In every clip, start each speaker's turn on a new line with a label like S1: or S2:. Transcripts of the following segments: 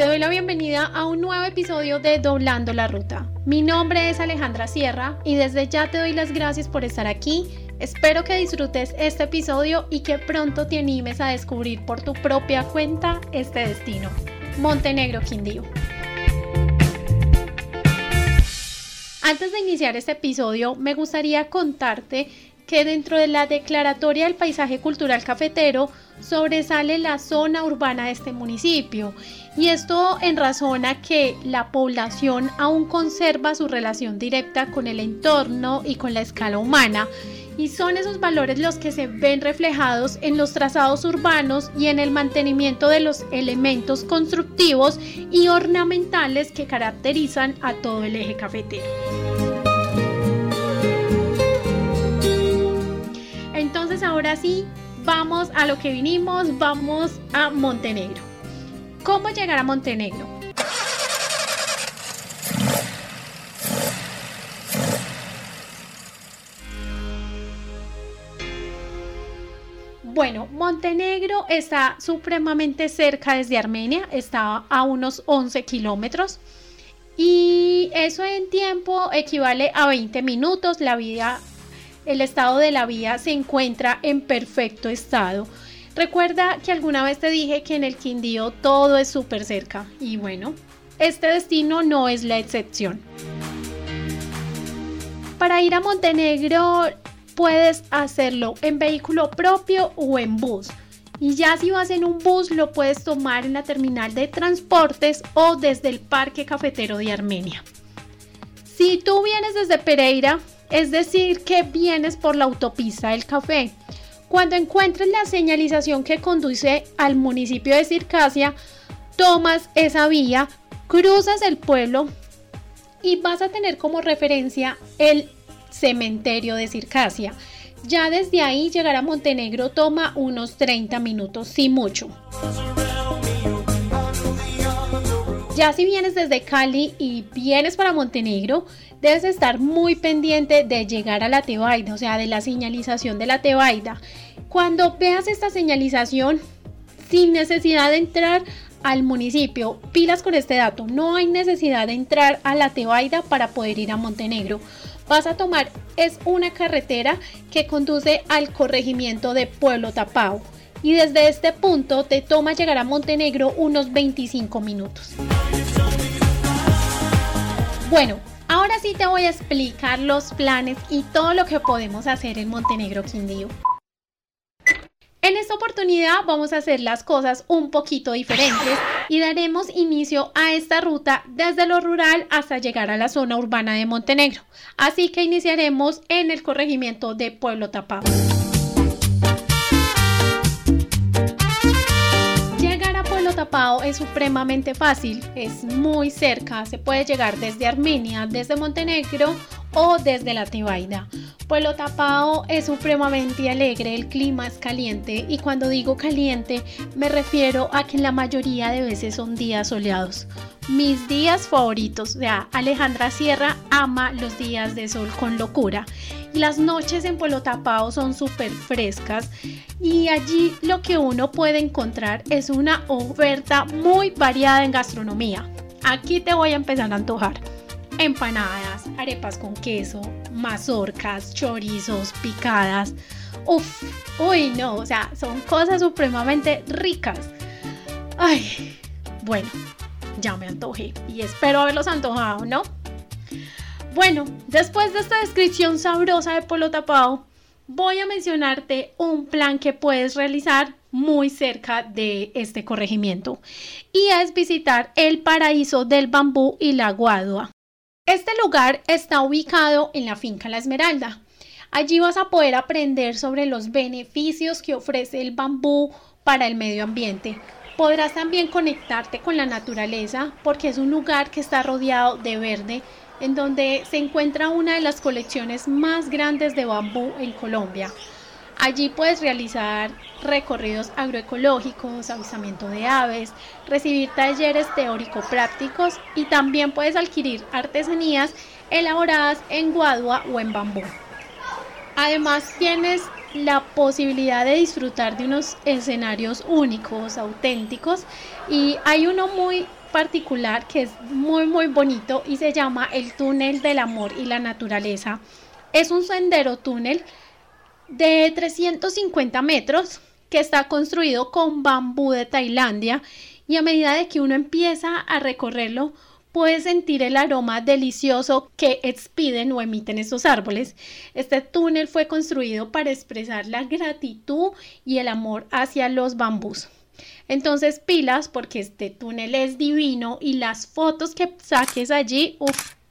S1: te doy la bienvenida a un nuevo episodio de Doblando la Ruta. Mi nombre es Alejandra Sierra y desde ya te doy las gracias por estar aquí. Espero que disfrutes este episodio y que pronto te animes a descubrir por tu propia cuenta este destino. Montenegro Quindío. Antes de iniciar este episodio, me gustaría contarte que dentro de la Declaratoria del Paisaje Cultural Cafetero sobresale la zona urbana de este municipio y esto en razón a que la población aún conserva su relación directa con el entorno y con la escala humana y son esos valores los que se ven reflejados en los trazados urbanos y en el mantenimiento de los elementos constructivos y ornamentales que caracterizan a todo el eje cafetero. Ahora sí, vamos a lo que vinimos, vamos a Montenegro. ¿Cómo llegar a Montenegro? Bueno, Montenegro está supremamente cerca desde Armenia, está a unos 11 kilómetros y eso en tiempo equivale a 20 minutos. La vía el estado de la vía se encuentra en perfecto estado. Recuerda que alguna vez te dije que en el Quindío todo es súper cerca y bueno, este destino no es la excepción. Para ir a Montenegro puedes hacerlo en vehículo propio o en bus. Y ya si vas en un bus lo puedes tomar en la terminal de transportes o desde el Parque Cafetero de Armenia. Si tú vienes desde Pereira, es decir, que vienes por la autopista del café. Cuando encuentres la señalización que conduce al municipio de Circasia, tomas esa vía, cruzas el pueblo y vas a tener como referencia el cementerio de Circasia. Ya desde ahí llegar a Montenegro toma unos 30 minutos, sin mucho. Ya si vienes desde Cali y vienes para Montenegro, debes estar muy pendiente de llegar a la Tebaida, o sea, de la señalización de la Tebaida. Cuando veas esta señalización, sin necesidad de entrar al municipio, pilas con este dato, no hay necesidad de entrar a la Tebaida para poder ir a Montenegro. Vas a tomar, es una carretera que conduce al corregimiento de Pueblo Tapao y desde este punto te toma llegar a Montenegro unos 25 minutos. Bueno, ahora sí te voy a explicar los planes y todo lo que podemos hacer en Montenegro Quindío. En esta oportunidad vamos a hacer las cosas un poquito diferentes y daremos inicio a esta ruta desde lo rural hasta llegar a la zona urbana de Montenegro. Así que iniciaremos en el corregimiento de Pueblo Tapado. Tapao es supremamente fácil, es muy cerca, se puede llegar desde Armenia, desde Montenegro o desde la Tebaida. Pueblo Tapao es supremamente alegre, el clima es caliente y cuando digo caliente me refiero a que la mayoría de veces son días soleados. Mis días favoritos, o sea, Alejandra Sierra ama los días de sol con locura las noches en Pueblo Tapao son súper frescas y allí lo que uno puede encontrar es una oferta muy variada en gastronomía. Aquí te voy a empezar a antojar. Empanadas, arepas con queso, mazorcas, chorizos, picadas. Uf, uy, no, o sea, son cosas supremamente ricas. Ay, bueno, ya me antojé y espero haberlos antojado, ¿no? Bueno, después de esta descripción sabrosa de polo tapado, voy a mencionarte un plan que puedes realizar muy cerca de este corregimiento y es visitar el paraíso del bambú y la guadua. Este lugar está ubicado en la finca La Esmeralda. Allí vas a poder aprender sobre los beneficios que ofrece el bambú para el medio ambiente. Podrás también conectarte con la naturaleza porque es un lugar que está rodeado de verde en donde se encuentra una de las colecciones más grandes de bambú en Colombia. Allí puedes realizar recorridos agroecológicos, avistamiento de aves, recibir talleres teórico-prácticos y también puedes adquirir artesanías elaboradas en guadua o en bambú. Además tienes la posibilidad de disfrutar de unos escenarios únicos, auténticos y hay uno muy particular que es muy muy bonito y se llama el túnel del amor y la naturaleza. Es un sendero túnel de 350 metros que está construido con bambú de Tailandia y a medida de que uno empieza a recorrerlo puede sentir el aroma delicioso que expiden o emiten estos árboles. Este túnel fue construido para expresar la gratitud y el amor hacia los bambús. Entonces pilas porque este túnel es divino y las fotos que saques allí,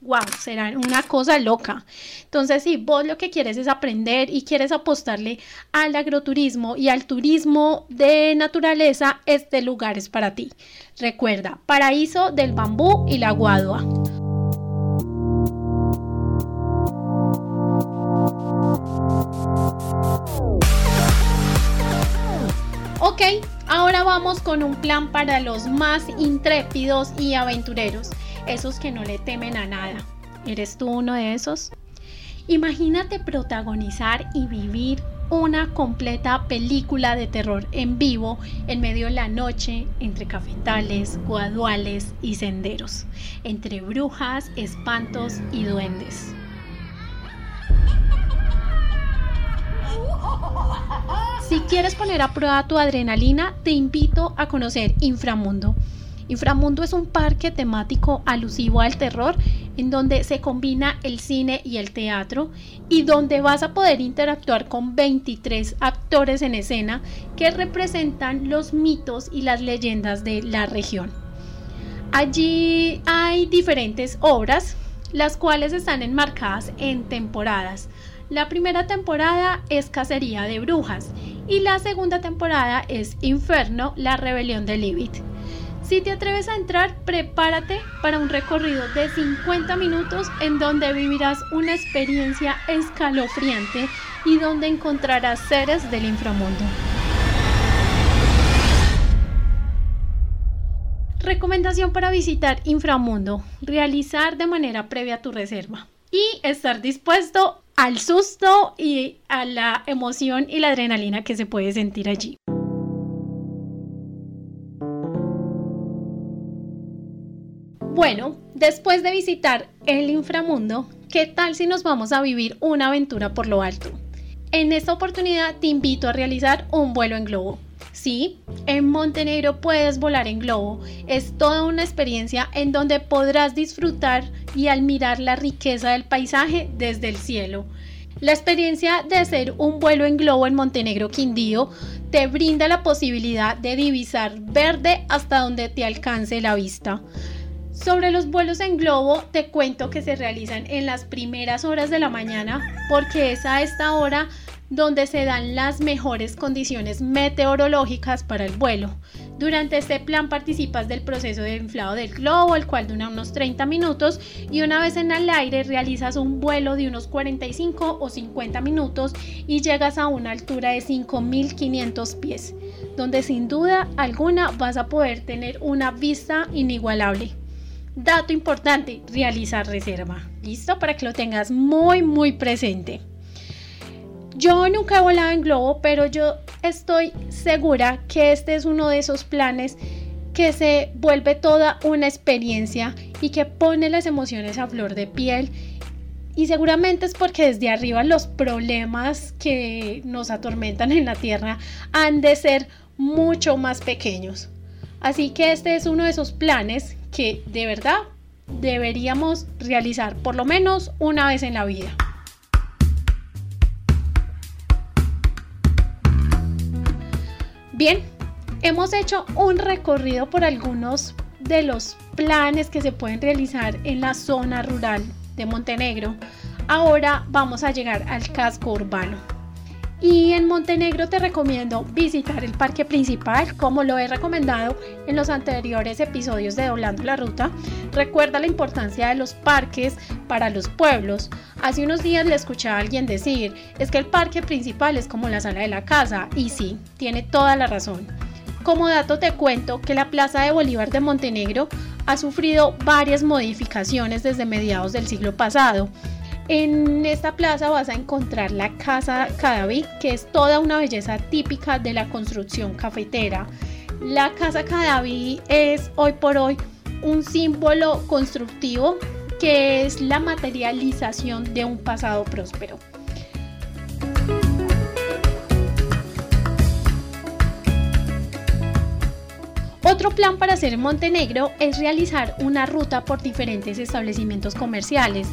S1: wow, será una cosa loca. Entonces, si vos lo que quieres es aprender y quieres apostarle al agroturismo y al turismo de naturaleza, este lugar es para ti. Recuerda, paraíso del bambú y la guadua. Ok, ahora vamos con un plan para los más intrépidos y aventureros esos que no le temen a nada. ¿Eres tú uno de esos? Imagínate protagonizar y vivir una completa película de terror en vivo en medio de la noche entre cafetales, guaduales y senderos, entre brujas, espantos y duendes. Si quieres poner a prueba tu adrenalina, te invito a conocer Inframundo Inframundo es un parque temático alusivo al terror en donde se combina el cine y el teatro y donde vas a poder interactuar con 23 actores en escena que representan los mitos y las leyendas de la región. Allí hay diferentes obras, las cuales están enmarcadas en temporadas. La primera temporada es Cacería de Brujas y la segunda temporada es Inferno, la rebelión de Lilith. Si te atreves a entrar, prepárate para un recorrido de 50 minutos en donde vivirás una experiencia escalofriante y donde encontrarás seres del inframundo. Recomendación para visitar Inframundo. Realizar de manera previa tu reserva y estar dispuesto al susto y a la emoción y la adrenalina que se puede sentir allí. Bueno, después de visitar el inframundo, ¿qué tal si nos vamos a vivir una aventura por lo alto? En esta oportunidad te invito a realizar un vuelo en globo. Sí, en Montenegro puedes volar en globo. Es toda una experiencia en donde podrás disfrutar y admirar la riqueza del paisaje desde el cielo. La experiencia de hacer un vuelo en globo en Montenegro Quindío te brinda la posibilidad de divisar verde hasta donde te alcance la vista. Sobre los vuelos en globo, te cuento que se realizan en las primeras horas de la mañana porque es a esta hora donde se dan las mejores condiciones meteorológicas para el vuelo. Durante este plan participas del proceso de inflado del globo, el cual dura unos 30 minutos, y una vez en el aire realizas un vuelo de unos 45 o 50 minutos y llegas a una altura de 5500 pies, donde sin duda alguna vas a poder tener una vista inigualable. Dato importante, realizar reserva. ¿Listo? Para que lo tengas muy, muy presente. Yo nunca he volado en globo, pero yo estoy segura que este es uno de esos planes que se vuelve toda una experiencia y que pone las emociones a flor de piel. Y seguramente es porque desde arriba los problemas que nos atormentan en la Tierra han de ser mucho más pequeños. Así que este es uno de esos planes que de verdad deberíamos realizar por lo menos una vez en la vida. Bien, hemos hecho un recorrido por algunos de los planes que se pueden realizar en la zona rural de Montenegro. Ahora vamos a llegar al casco urbano. Y en Montenegro te recomiendo visitar el parque principal, como lo he recomendado en los anteriores episodios de Doblando la Ruta. Recuerda la importancia de los parques para los pueblos. Hace unos días le escuché a alguien decir, es que el parque principal es como la sala de la casa, y sí, tiene toda la razón. Como dato te cuento que la Plaza de Bolívar de Montenegro ha sufrido varias modificaciones desde mediados del siglo pasado en esta plaza vas a encontrar la Casa Cadaví, que es toda una belleza típica de la construcción cafetera. La Casa Cadaví es hoy por hoy un símbolo constructivo que es la materialización de un pasado próspero. Otro plan para hacer en Montenegro es realizar una ruta por diferentes establecimientos comerciales,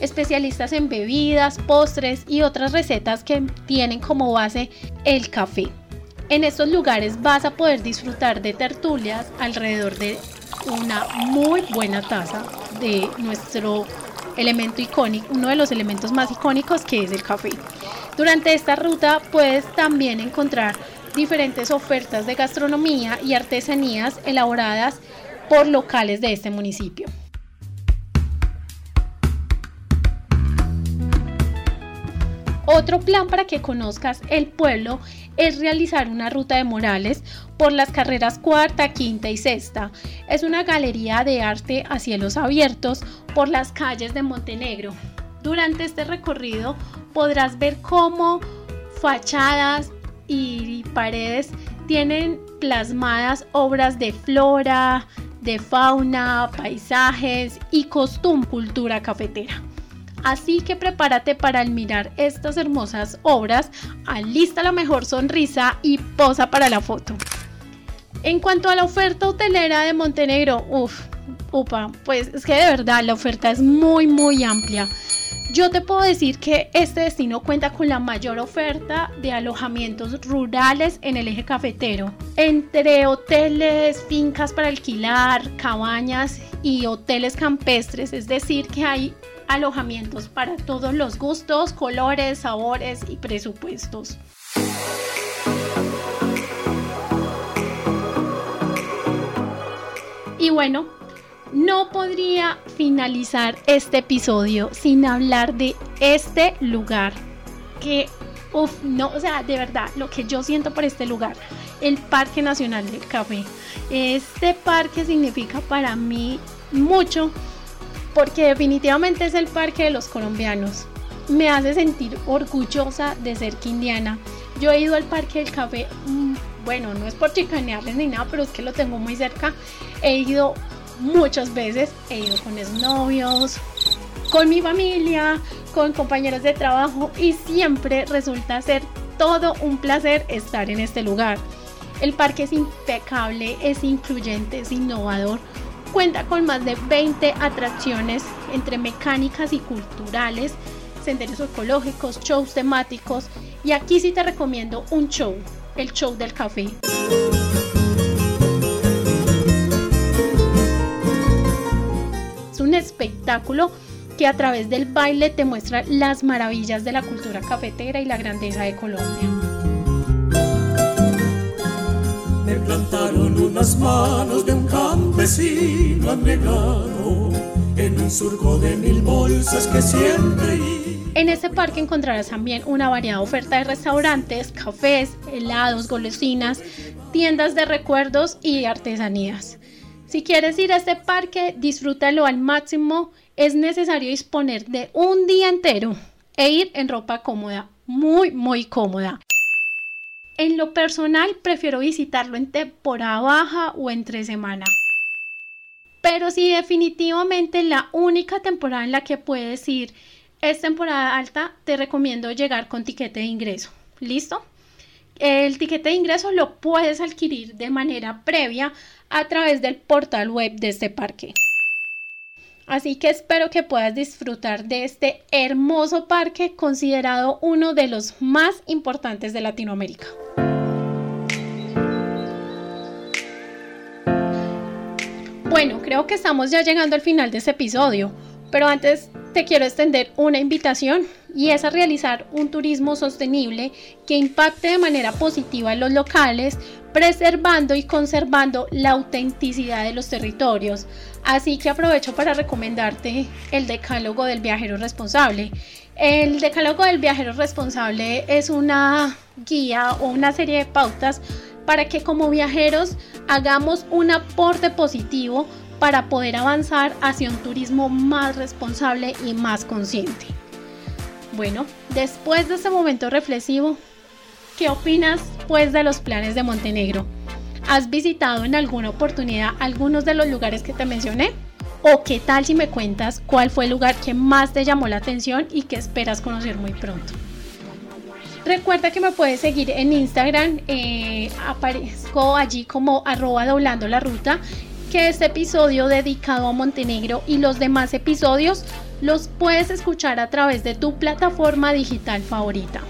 S1: especialistas en bebidas, postres y otras recetas que tienen como base el café. En estos lugares vas a poder disfrutar de tertulias alrededor de una muy buena taza de nuestro elemento icónico, uno de los elementos más icónicos que es el café. Durante esta ruta puedes también encontrar diferentes ofertas de gastronomía y artesanías elaboradas por locales de este municipio. Otro plan para que conozcas el pueblo es realizar una ruta de Morales por las carreras cuarta, quinta y sexta. Es una galería de arte a cielos abiertos por las calles de Montenegro. Durante este recorrido podrás ver cómo fachadas y paredes tienen plasmadas obras de flora, de fauna, paisajes y costum cultura cafetera. Así que prepárate para admirar estas hermosas obras, alista la mejor sonrisa y posa para la foto. En cuanto a la oferta hotelera de Montenegro, uff, upa, pues es que de verdad la oferta es muy muy amplia. Yo te puedo decir que este destino cuenta con la mayor oferta de alojamientos rurales en el eje cafetero, entre hoteles, fincas para alquilar, cabañas y hoteles campestres, es decir, que hay alojamientos para todos los gustos, colores, sabores y presupuestos. Y bueno, no podría finalizar este episodio sin hablar de este lugar que, uff, no, o sea, de verdad, lo que yo siento por este lugar, el Parque Nacional del Café. Este parque significa para mí mucho porque definitivamente es el parque de los colombianos. Me hace sentir orgullosa de ser quindiana. Yo he ido al Parque del Café, mm, bueno, no es por chicanearles ni nada, pero es que lo tengo muy cerca. He ido muchas veces, he ido con novios, con mi familia, con compañeros de trabajo y siempre resulta ser todo un placer estar en este lugar. El parque es impecable, es incluyente, es innovador Cuenta con más de 20 atracciones entre mecánicas y culturales, senderos ecológicos, shows temáticos y aquí sí te recomiendo un show, el show del café. Es un espectáculo que a través del baile te muestra las maravillas de la cultura cafetera y la grandeza de Colombia.
S2: Me plantaron unas manos de un en un surco de mil bolsas que siempre
S1: en este parque encontrarás también una variada oferta de restaurantes, cafés, helados, golosinas, tiendas de recuerdos y artesanías. Si quieres ir a este parque, disfrútalo al máximo. Es necesario disponer de un día entero e ir en ropa cómoda, muy, muy cómoda. En lo personal, prefiero visitarlo en temporada baja o entre semana. Pero si definitivamente la única temporada en la que puedes ir es temporada alta, te recomiendo llegar con tiquete de ingreso. ¿Listo? El tiquete de ingreso lo puedes adquirir de manera previa a través del portal web de este parque. Así que espero que puedas disfrutar de este hermoso parque considerado uno de los más importantes de Latinoamérica. Bueno, creo que estamos ya llegando al final de este episodio, pero antes te quiero extender una invitación y es a realizar un turismo sostenible que impacte de manera positiva en los locales, preservando y conservando la autenticidad de los territorios. Así que aprovecho para recomendarte el Decálogo del Viajero Responsable. El Decálogo del Viajero Responsable es una guía o una serie de pautas para que como viajeros hagamos un aporte positivo para poder avanzar hacia un turismo más responsable y más consciente. Bueno, después de este momento reflexivo, ¿qué opinas pues de los planes de Montenegro? ¿Has visitado en alguna oportunidad algunos de los lugares que te mencioné? ¿O qué tal si me cuentas cuál fue el lugar que más te llamó la atención y que esperas conocer muy pronto? Recuerda que me puedes seguir en Instagram, eh, aparezco allí como arroba doblando la ruta, que este episodio dedicado a Montenegro y los demás episodios los puedes escuchar a través de tu plataforma digital favorita.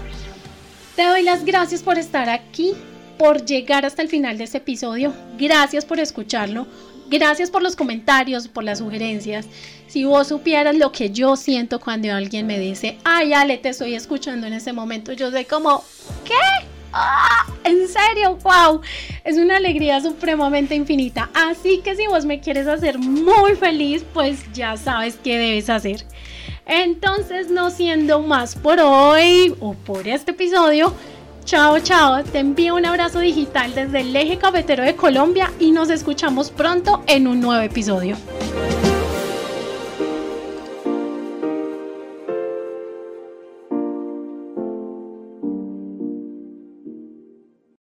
S1: Te doy las gracias por estar aquí, por llegar hasta el final de este episodio, gracias por escucharlo. Gracias por los comentarios, por las sugerencias. Si vos supieras lo que yo siento cuando alguien me dice, ay Ale, te estoy escuchando en este momento, yo soy como, ¿qué? ¡Ah! ¿En serio? ¡Wow! Es una alegría supremamente infinita. Así que si vos me quieres hacer muy feliz, pues ya sabes qué debes hacer. Entonces, no siendo más por hoy o por este episodio, Chao, chao. Te envío un abrazo digital desde el eje cafetero de Colombia y nos escuchamos pronto en un nuevo episodio.